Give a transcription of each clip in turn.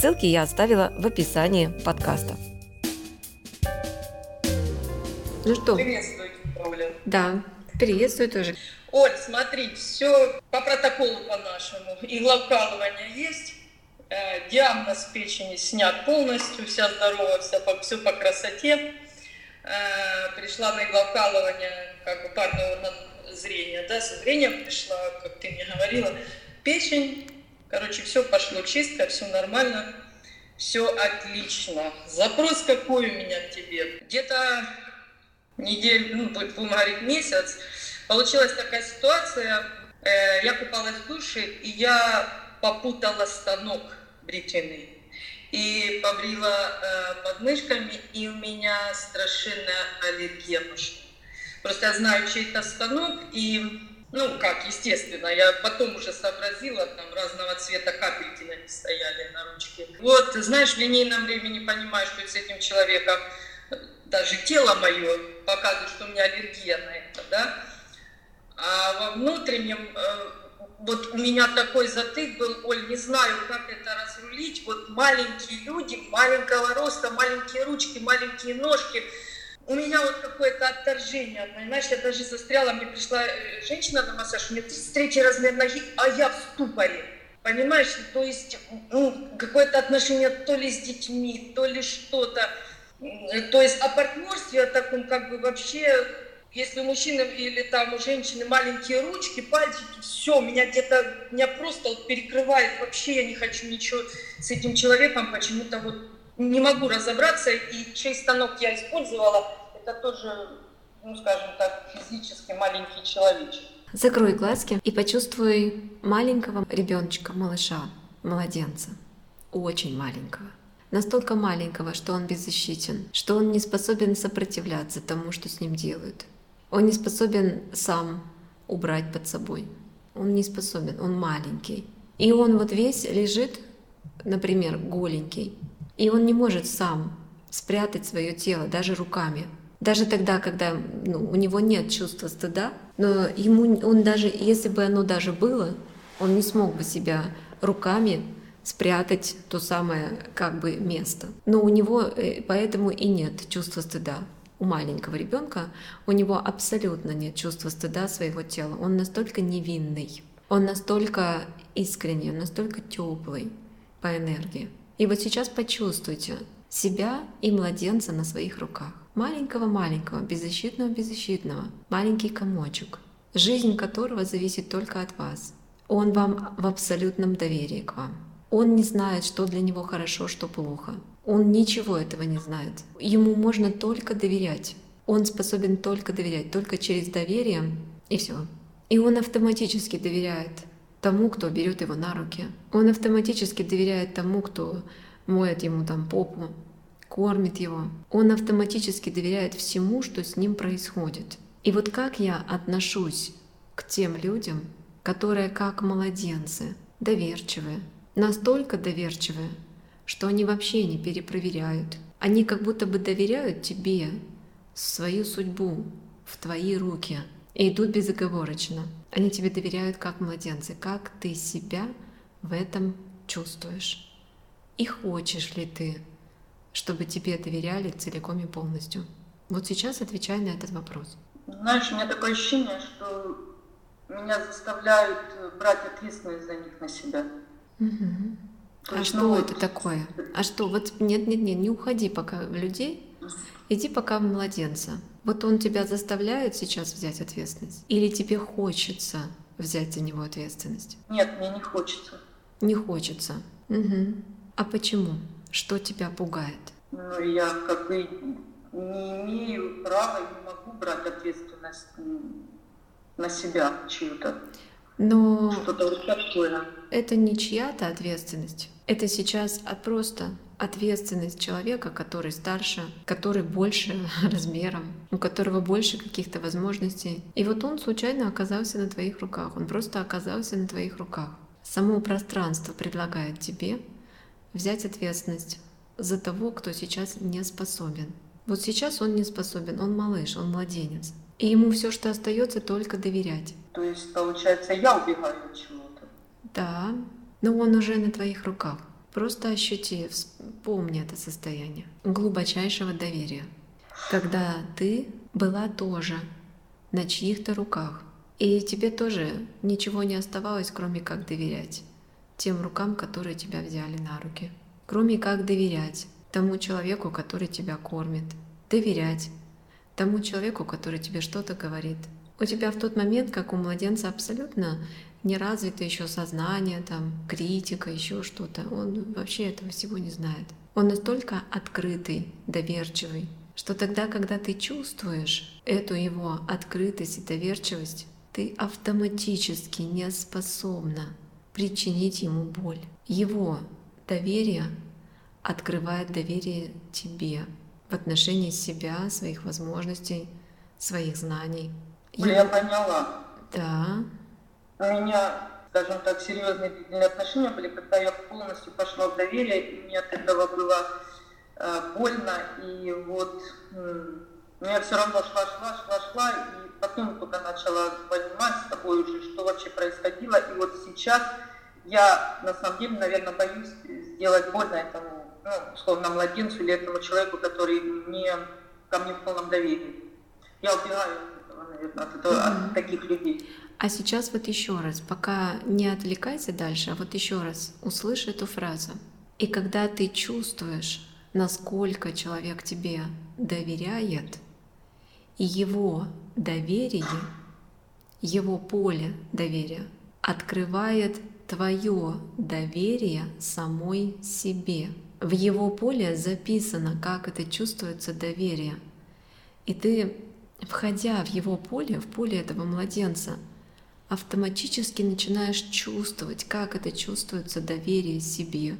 Ссылки я оставила в описании подкаста. Ну что? Приветствую, Оля. Да, приветствую тоже. Оль, смотри, все по протоколу по-нашему. Игловкалывание есть, э, диагноз печени снят полностью, вся здорова, вся по, все по красоте. Э, пришла на игловкалывание, как бы парный орган зрения, да, со зрением пришла, как ты мне говорила. Печень Короче, все пошло чисто, все нормально, все отлично. Запрос какой у меня к тебе? Где-то неделю, ну, будем говорить, месяц, получилась такая ситуация, э, я купалась в душе, и я попутала станок бритвенный и побрила э, подмышками, и у меня страшенная аллергия. Просто я знаю чей-то станок, и ну, как, естественно, я потом уже сообразила, там разного цвета капельки на них стояли на ручке. Вот, знаешь, в линейном времени понимаешь, что с этим человеком даже тело мое показывает, что у меня аллергия на это, да. А во внутреннем, э, вот у меня такой затык был, Оль, не знаю, как это разрулить. Вот маленькие люди, маленького роста, маленькие ручки, маленькие ножки – у меня вот какое-то отторжение, понимаешь, я даже застряла, мне пришла э, женщина на массаж, у меня 33 размер ноги, а я в ступоре. Понимаешь, то есть ну, какое-то отношение то ли с детьми, то ли что-то. То есть о партнерстве о таком как бы вообще, если у мужчины или там у женщины маленькие ручки, пальчики, все, меня где-то, меня просто вот перекрывает, вообще я не хочу ничего с этим человеком, почему-то вот не могу разобраться, и чей станок я использовала, это тоже, ну, скажем так, физически маленький человечек. Закрой глазки и почувствуй маленького ребеночка, малыша, младенца, очень маленького. Настолько маленького, что он беззащитен, что он не способен сопротивляться тому, что с ним делают. Он не способен сам убрать под собой. Он не способен, он маленький. И он вот весь лежит, например, голенький, и он не может сам спрятать свое тело даже руками. Даже тогда, когда ну, у него нет чувства стыда, но ему он даже, если бы оно даже было, он не смог бы себя руками спрятать то самое как бы место. Но у него э, поэтому и нет чувства стыда. У маленького ребенка у него абсолютно нет чувства стыда своего тела. Он настолько невинный, он настолько искренний, настолько теплый по энергии. И вот сейчас почувствуйте себя и младенца на своих руках. Маленького-маленького, беззащитного-беззащитного, маленький комочек, жизнь которого зависит только от вас. Он вам в абсолютном доверии к вам. Он не знает, что для него хорошо, что плохо. Он ничего этого не знает. Ему можно только доверять. Он способен только доверять, только через доверие, и все. И он автоматически доверяет тому, кто берет его на руки. Он автоматически доверяет тому, кто моет ему там попу, кормит его. Он автоматически доверяет всему, что с ним происходит. И вот как я отношусь к тем людям, которые как младенцы, доверчивые, настолько доверчивые, что они вообще не перепроверяют. Они как будто бы доверяют тебе свою судьбу в твои руки и идут безоговорочно. Они тебе доверяют как младенцы, как ты себя в этом чувствуешь. И хочешь ли ты, чтобы тебе доверяли целиком и полностью? Вот сейчас отвечай на этот вопрос. Знаешь, у меня такое ощущение, что меня заставляют брать ответственность за них на себя. Угу. а что это такое? А что? Вот нет, нет, нет, не уходи пока в людей, иди пока в младенца. Вот он тебя заставляет сейчас взять ответственность? Или тебе хочется взять за него ответственность? Нет, мне не хочется. Не хочется. Угу. А почему? Что тебя пугает? Ну, я как бы не имею права, не могу брать ответственность на себя чью-то. Но что-то вот такое. Это не чья-то ответственность. Это сейчас а просто ответственность человека, который старше, который больше размером, у которого больше каких-то возможностей. И вот он случайно оказался на твоих руках, он просто оказался на твоих руках. Само пространство предлагает тебе взять ответственность за того, кто сейчас не способен. Вот сейчас он не способен, он малыш, он младенец. И ему все, что остается, только доверять. То есть, получается, я убегаю от чего-то. Да, но он уже на твоих руках. Просто ощути, вспомни это состояние глубочайшего доверия, когда ты была тоже на чьих-то руках, и тебе тоже ничего не оставалось, кроме как доверять тем рукам, которые тебя взяли на руки, кроме как доверять тому человеку, который тебя кормит, доверять тому человеку, который тебе что-то говорит. У тебя в тот момент, как у младенца, абсолютно не развито еще сознание, там, критика, еще что-то. Он вообще этого всего не знает. Он настолько открытый, доверчивый, что тогда, когда ты чувствуешь эту его открытость и доверчивость, ты автоматически не способна причинить ему боль. Его доверие открывает доверие тебе в отношении себя, своих возможностей, своих знаний. Я поняла. Да. У меня, скажем так, серьезные длительные отношения были, когда я полностью пошла в доверие, и мне от этого было э, больно, и вот но я все равно шла, шла, шла, шла, и потом только начала понимать с тобой уже, что вообще происходило. И вот сейчас я, на самом деле, наверное, боюсь сделать больно этому, ну, условно, младенцу или этому человеку, который не ко мне в полном доверии. Я убегаю наверное, от, mm-hmm. от таких людей. А сейчас вот еще раз, пока не отвлекайся дальше, а вот еще раз услышь эту фразу. И когда ты чувствуешь, насколько человек тебе доверяет, и его доверие, его поле доверия открывает твое доверие самой себе. В его поле записано, как это чувствуется доверие. И ты, входя в его поле, в поле этого младенца, автоматически начинаешь чувствовать, как это чувствуется доверие себе,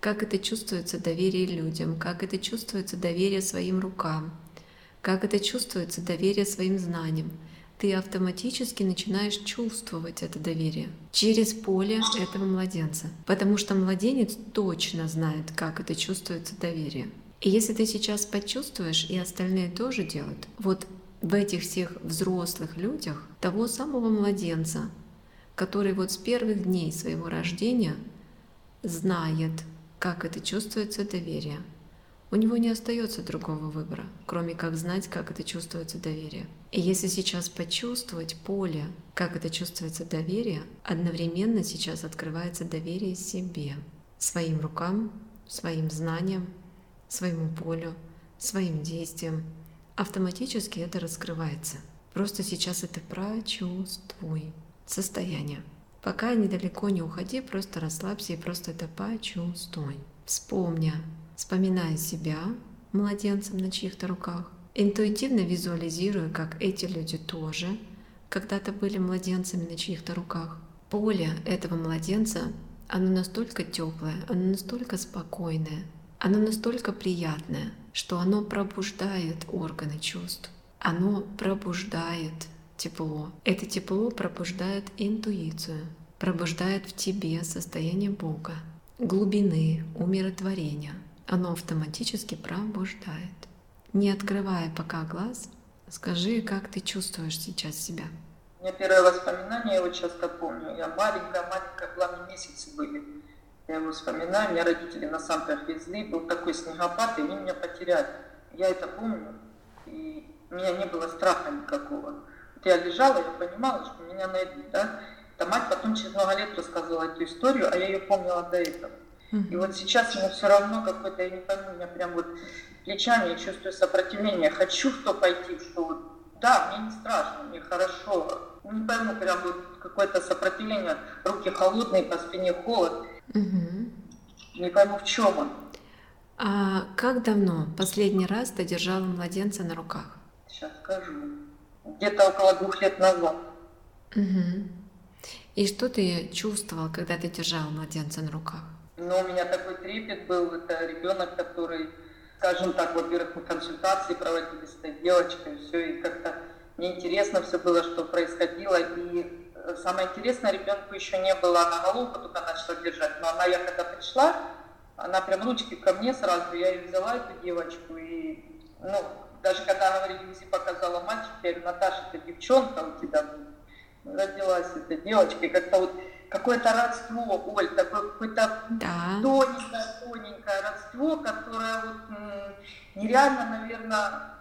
как это чувствуется доверие людям, как это чувствуется доверие своим рукам, как это чувствуется доверие своим знаниям. Ты автоматически начинаешь чувствовать это доверие через поле этого младенца, потому что младенец точно знает, как это чувствуется доверие. И если ты сейчас почувствуешь, и остальные тоже делают, вот в этих всех взрослых людях того самого младенца, который вот с первых дней своего рождения знает, как это чувствуется доверие. У него не остается другого выбора, кроме как знать, как это чувствуется доверие. И если сейчас почувствовать поле, как это чувствуется доверие, одновременно сейчас открывается доверие себе, своим рукам, своим знаниям, своему полю, своим действиям, автоматически это раскрывается. Просто сейчас это прочувствуй состояние. Пока недалеко не уходи, просто расслабься и просто это почувствуй. Вспомни, вспоминая себя младенцем на чьих-то руках, интуитивно визуализируя, как эти люди тоже когда-то были младенцами на чьих-то руках. Поле этого младенца, оно настолько теплое, оно настолько спокойное, оно настолько приятное, что оно пробуждает органы чувств. Оно пробуждает тепло. Это тепло пробуждает интуицию, пробуждает в тебе состояние Бога, глубины, умиротворения. Оно автоматически пробуждает. Не открывая пока глаз, скажи, как ты чувствуешь сейчас себя. У меня первое воспоминание, я его часто помню. Я маленькая-маленькая, главные месяцы были я его вспоминаю, меня родители на санках везли, был такой снегопад, и они меня потеряли. Я это помню, и у меня не было страха никакого. Вот я лежала, я понимала, что меня найдут, да. Это мать потом через много лет рассказывала эту историю, а я ее помнила до этого. И вот сейчас ему все равно какой-то, я не пойму, у меня прям вот плечами я чувствую сопротивление. Хочу в то пойти, что вот, да, мне не страшно, мне хорошо. Не пойму, прям вот какое-то сопротивление. Руки холодные, по спине холод. Угу. Не пойму, в чем он. А как давно последний раз ты держала младенца на руках? Сейчас скажу. Где-то около двух лет назад. Угу. И что ты чувствовал, когда ты держала младенца на руках? Но у меня такой трепет был, это ребенок, который, скажем так, во-первых, мы консультации проводили с этой девочкой, все, и как-то мне интересно все было, что происходило, и э, самое интересное, ребенку еще не было, она головку только начала держать, но она, я когда пришла, она прям ручки ко мне сразу, я ее взяла, эту девочку, и, ну, даже когда говорили, Люси показала мальчик, я говорю, Наташа, это девчонка у тебя родилась эта девочка, и как-то вот какое-то родство, Оль, такое какое-то да. тоненькое, тоненькое родство, которое вот нереально, наверное,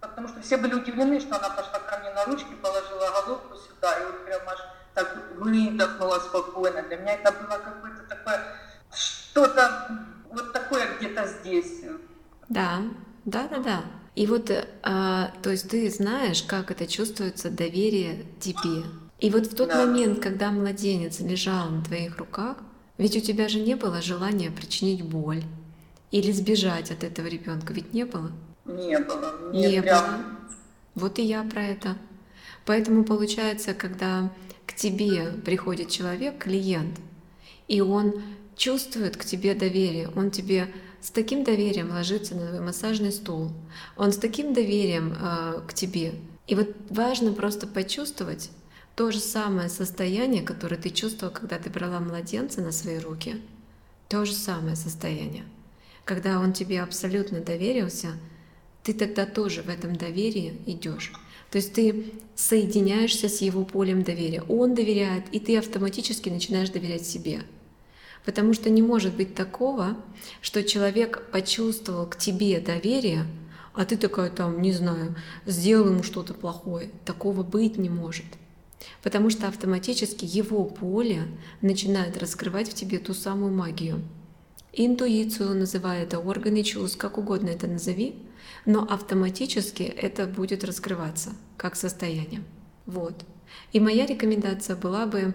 потому что все были удивлены, что она пошла ко мне на ручки, положила головку сюда, и вот прям аж так выдохнула спокойно. Для меня это было какое-то такое, что-то вот такое где-то здесь. Да, да, да, да. И вот, а, то есть ты знаешь, как это чувствуется доверие тебе. И вот в тот да. момент, когда младенец лежал на твоих руках, ведь у тебя же не было желания причинить боль или сбежать от этого ребенка, ведь не было? Не было. Мне не прям... было. Вот и я про это. Поэтому получается, когда к тебе приходит человек, клиент, и он чувствует к тебе доверие, он тебе с таким доверием ложится на твой массажный стул, он с таким доверием э, к тебе. И вот важно просто почувствовать то же самое состояние, которое ты чувствовал, когда ты брала младенца на свои руки. То же самое состояние. Когда он тебе абсолютно доверился, ты тогда тоже в этом доверии идешь. То есть ты соединяешься с его полем доверия. Он доверяет, и ты автоматически начинаешь доверять себе. Потому что не может быть такого, что человек почувствовал к тебе доверие, а ты такая там, не знаю, сделал ему что-то плохое. Такого быть не может. Потому что автоматически его поле начинает раскрывать в тебе ту самую магию. Интуицию называй это, органы чувств, как угодно это назови, но автоматически это будет раскрываться как состояние. Вот. И моя рекомендация была бы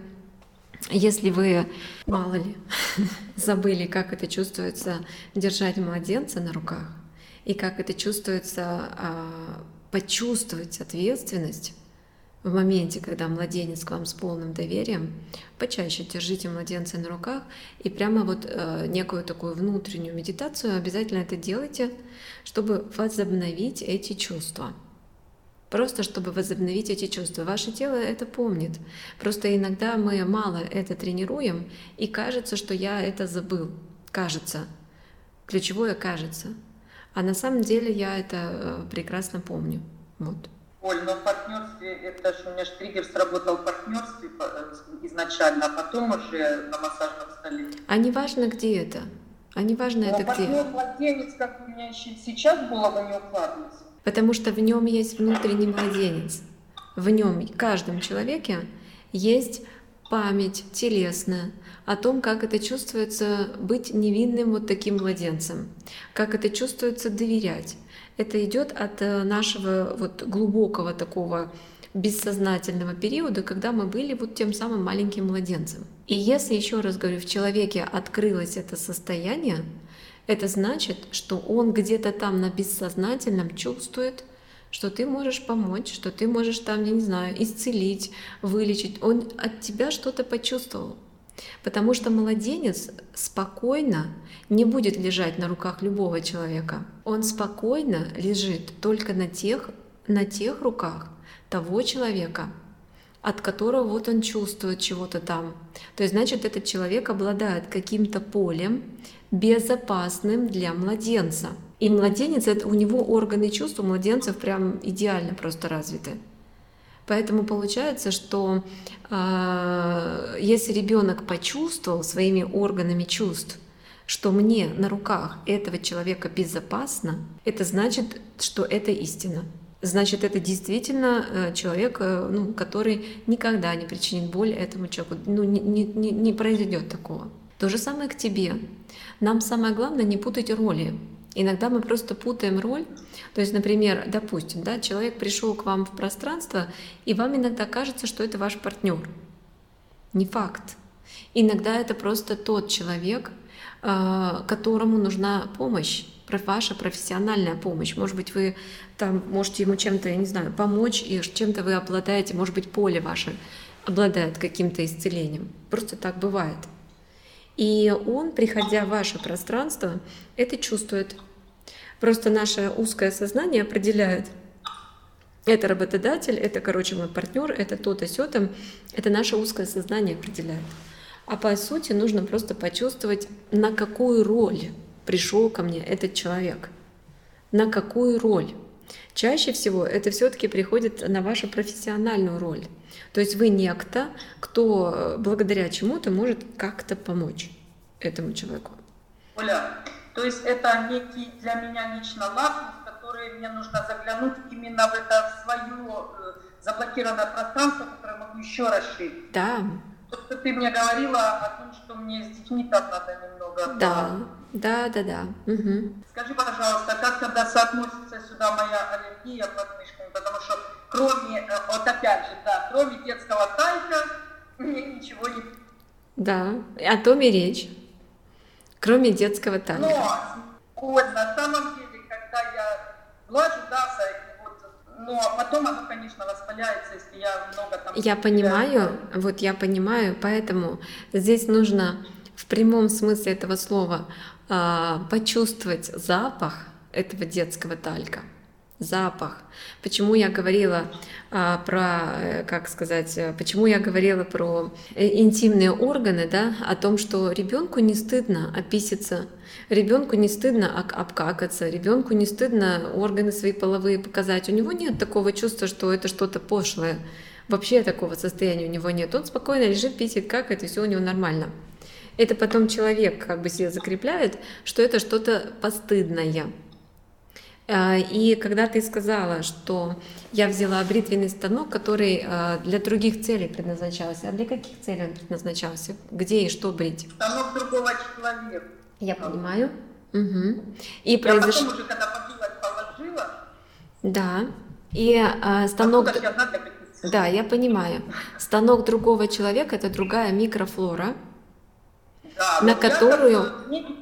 если вы, мало ли, забыли, как это чувствуется держать младенца на руках, и как это чувствуется а, почувствовать ответственность в моменте, когда младенец к вам с полным доверием, почаще держите младенца на руках и прямо вот э, некую такую внутреннюю медитацию обязательно это делайте, чтобы возобновить эти чувства. Просто чтобы возобновить эти чувства. Ваше тело это помнит. Просто иногда мы мало это тренируем, и кажется, что я это забыл. Кажется. Ключевое кажется. А на самом деле я это э, прекрасно помню. Вот. Оль, но в партнерстве, это же у меня же триггер сработал в партнерстве э, изначально, а потом уже на массажном столе. А не важно, где это. А не важно, но это где. партнер младенец, как у меня сейчас в голову не укладывается потому что в нем есть внутренний младенец. В нем, в каждом человеке есть память телесная о том, как это чувствуется быть невинным вот таким младенцем, как это чувствуется доверять. Это идет от э, нашего вот глубокого такого бессознательного периода, когда мы были вот тем самым маленьким младенцем. И если, еще раз говорю, в человеке открылось это состояние, это значит, что он где-то там на бессознательном чувствует, что ты можешь помочь, что ты можешь там, я не знаю, исцелить, вылечить. Он от тебя что-то почувствовал. Потому что младенец спокойно не будет лежать на руках любого человека. Он спокойно лежит только на тех, на тех руках того человека, от которого вот он чувствует чего-то там. То есть, значит, этот человек обладает каким-то полем, безопасным для младенца. И младенец, это, у него органы чувств у младенцев прям идеально просто развиты. Поэтому получается, что э, если ребенок почувствовал своими органами чувств, что мне на руках этого человека безопасно, это значит, что это истина. Значит, это действительно э, человек, э, ну, который никогда не причинит боль этому человеку. Ну, не, не, не произойдет такого. То же самое к тебе. Нам самое главное не путать роли. Иногда мы просто путаем роль. То есть, например, допустим, да, человек пришел к вам в пространство, и вам иногда кажется, что это ваш партнер. Не факт. Иногда это просто тот человек, а, которому нужна помощь, ваша профессиональная помощь. Может быть, вы там можете ему чем-то, я не знаю, помочь, и чем-то вы обладаете, может быть, поле ваше обладает каким-то исцелением. Просто так бывает. И он, приходя в ваше пространство, это чувствует. Просто наше узкое сознание определяет, это работодатель, это, короче, мой партнер, это то-то, сё-то. Это наше узкое сознание определяет. А по сути нужно просто почувствовать, на какую роль пришел ко мне этот человек. На какую роль. Чаще всего это все-таки приходит на вашу профессиональную роль. То есть вы некто, кто благодаря чему-то может как-то помочь этому человеку. Оля, то есть это некий для меня лично лакмус, который мне нужно заглянуть именно в это свое э, заблокированное пространство, которое могу еще расширить. Да. То, что ты мне говорила о том, что мне с детьми там надо немного. Да, да, да, да. Угу. Скажи, пожалуйста, как тогда соотносится сюда моя аллергия подмышками, потому что кроме, э, вот опять же, да, кроме детского тайка, мне ничего не... Да, о том и речь. Кроме детского танка. Но, вот, на самом деле, когда я глажу, да, вот, но потом оно, конечно, воспаляется, если я много там... Я понимаю, вот я понимаю, поэтому здесь нужно в прямом смысле этого слова а, почувствовать запах этого детского талька запах. Почему я говорила а, про, э, как сказать, э, почему я говорила про э, интимные органы, да, о том, что ребенку не стыдно описаться, ребенку не стыдно обкакаться, ребенку не стыдно органы свои половые показать. У него нет такого чувства, что это что-то пошлое. Вообще такого состояния у него нет. Он спокойно лежит, писит, какает, и все у него нормально. Это потом человек как бы себе закрепляет, что это что-то постыдное. А, и когда ты сказала, что я взяла бритвенный станок, который а, для других целей предназначался, а для каких целей он предназначался? Где и что брить? Станок другого человека. Я понимаю. Угу. И я произош... потом уже, когда побила, положила. Да. И а, станок... Да, я понимаю. Станок другого человека – это другая микрофлора, да, на которую,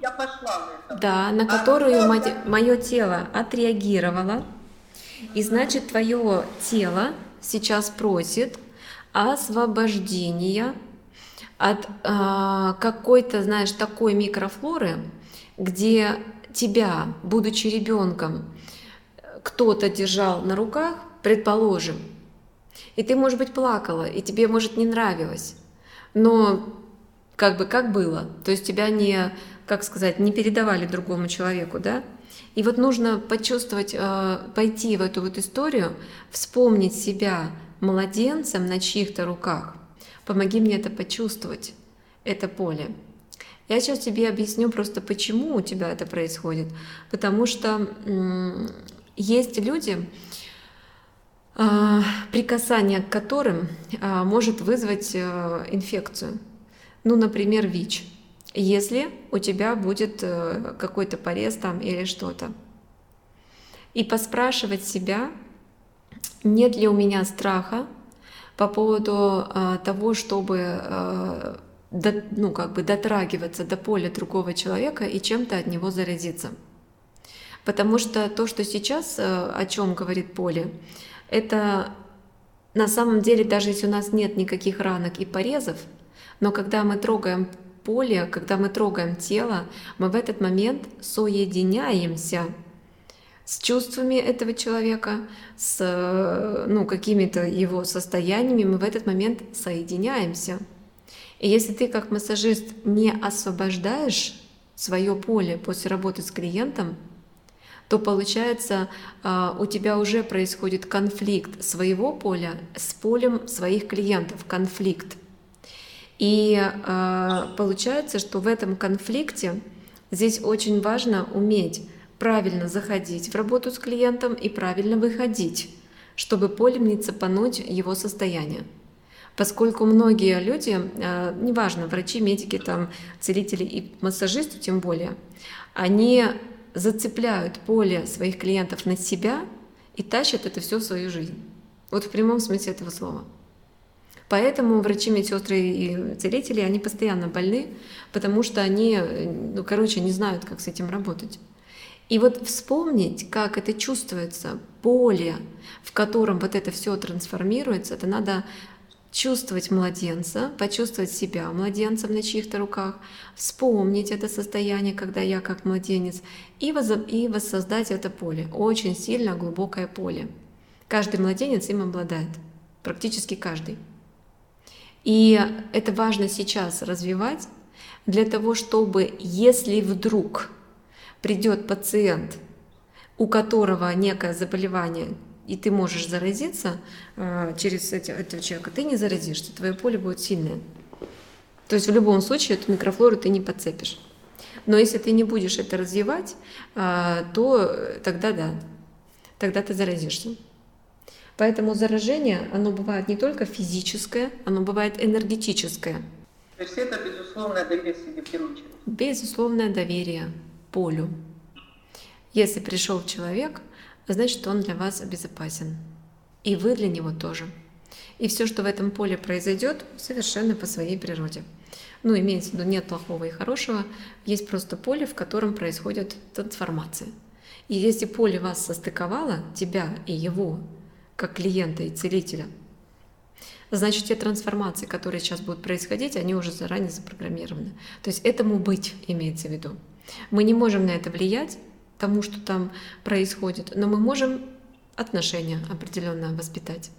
я пошла да, на а которую мое, мое тело отреагировало, и значит твое тело сейчас просит освобождения от э, какой-то, знаешь, такой микрофлоры, где тебя, будучи ребенком, кто-то держал на руках, предположим, и ты, может быть, плакала, и тебе, может, не нравилось, но как бы как было. То есть тебя не, как сказать, не передавали другому человеку, да? И вот нужно почувствовать, э, пойти в эту вот историю, вспомнить себя младенцем на чьих-то руках. Помоги мне это почувствовать, это поле. Я сейчас тебе объясню просто, почему у тебя это происходит. Потому что есть люди, э, прикасание к которым э, может вызвать инфекцию ну, например, ВИЧ, если у тебя будет э, какой-то порез там или что-то. И поспрашивать себя, нет ли у меня страха по поводу э, того, чтобы э, ну, как бы дотрагиваться до поля другого человека и чем-то от него заразиться. Потому что то, что сейчас, о чем говорит поле, это на самом деле, даже если у нас нет никаких ранок и порезов, но когда мы трогаем поле, когда мы трогаем тело, мы в этот момент соединяемся с чувствами этого человека, с ну, какими-то его состояниями, мы в этот момент соединяемся. И если ты как массажист не освобождаешь свое поле после работы с клиентом, то получается а, у тебя уже происходит конфликт своего поля с полем своих клиентов, конфликт. И э, получается, что в этом конфликте здесь очень важно уметь правильно заходить в работу с клиентом и правильно выходить, чтобы полем не его состояние. Поскольку многие люди, э, неважно, врачи, медики, там, целители и массажисты тем более, они зацепляют поле своих клиентов на себя и тащат это все в свою жизнь. Вот в прямом смысле этого слова. Поэтому врачи, медсестры и целители, они постоянно больны, потому что они, ну, короче, не знают, как с этим работать. И вот вспомнить, как это чувствуется, поле, в котором вот это все трансформируется, это надо чувствовать младенца, почувствовать себя младенцем на чьих-то руках, вспомнить это состояние, когда я как младенец, и, воз... и воссоздать это поле, очень сильно глубокое поле. Каждый младенец им обладает, практически каждый. И это важно сейчас развивать для того, чтобы, если вдруг придет пациент, у которого некое заболевание, и ты можешь заразиться э, через этого человека, ты не заразишься, твое поле будет сильное. То есть в любом случае эту микрофлору ты не подцепишь. Но если ты не будешь это развивать, э, то тогда да, тогда ты заразишься. Поэтому заражение, оно бывает не только физическое, оно бывает энергетическое. То есть это безусловное доверие очередь? Безусловное доверие полю. Если пришел человек, значит, он для вас безопасен. И вы для него тоже. И все, что в этом поле произойдет, совершенно по своей природе. Ну, имеется в виду, нет плохого и хорошего, есть просто поле, в котором происходит трансформация. И если поле вас состыковало, тебя и его, как клиента и целителя, значит, те трансформации, которые сейчас будут происходить, они уже заранее запрограммированы. То есть этому быть имеется в виду. Мы не можем на это влиять, тому, что там происходит, но мы можем отношения определенно воспитать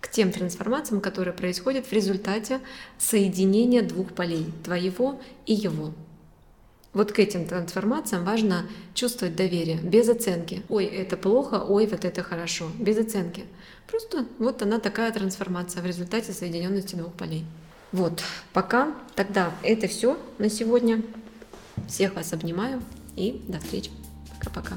к тем трансформациям, которые происходят в результате соединения двух полей, твоего и его. Вот к этим трансформациям важно чувствовать доверие, без оценки. Ой, это плохо, ой, вот это хорошо, без оценки. Просто вот она такая трансформация в результате соединенности двух полей. Вот, пока тогда это все на сегодня. Всех вас обнимаю и до встречи. Пока-пока.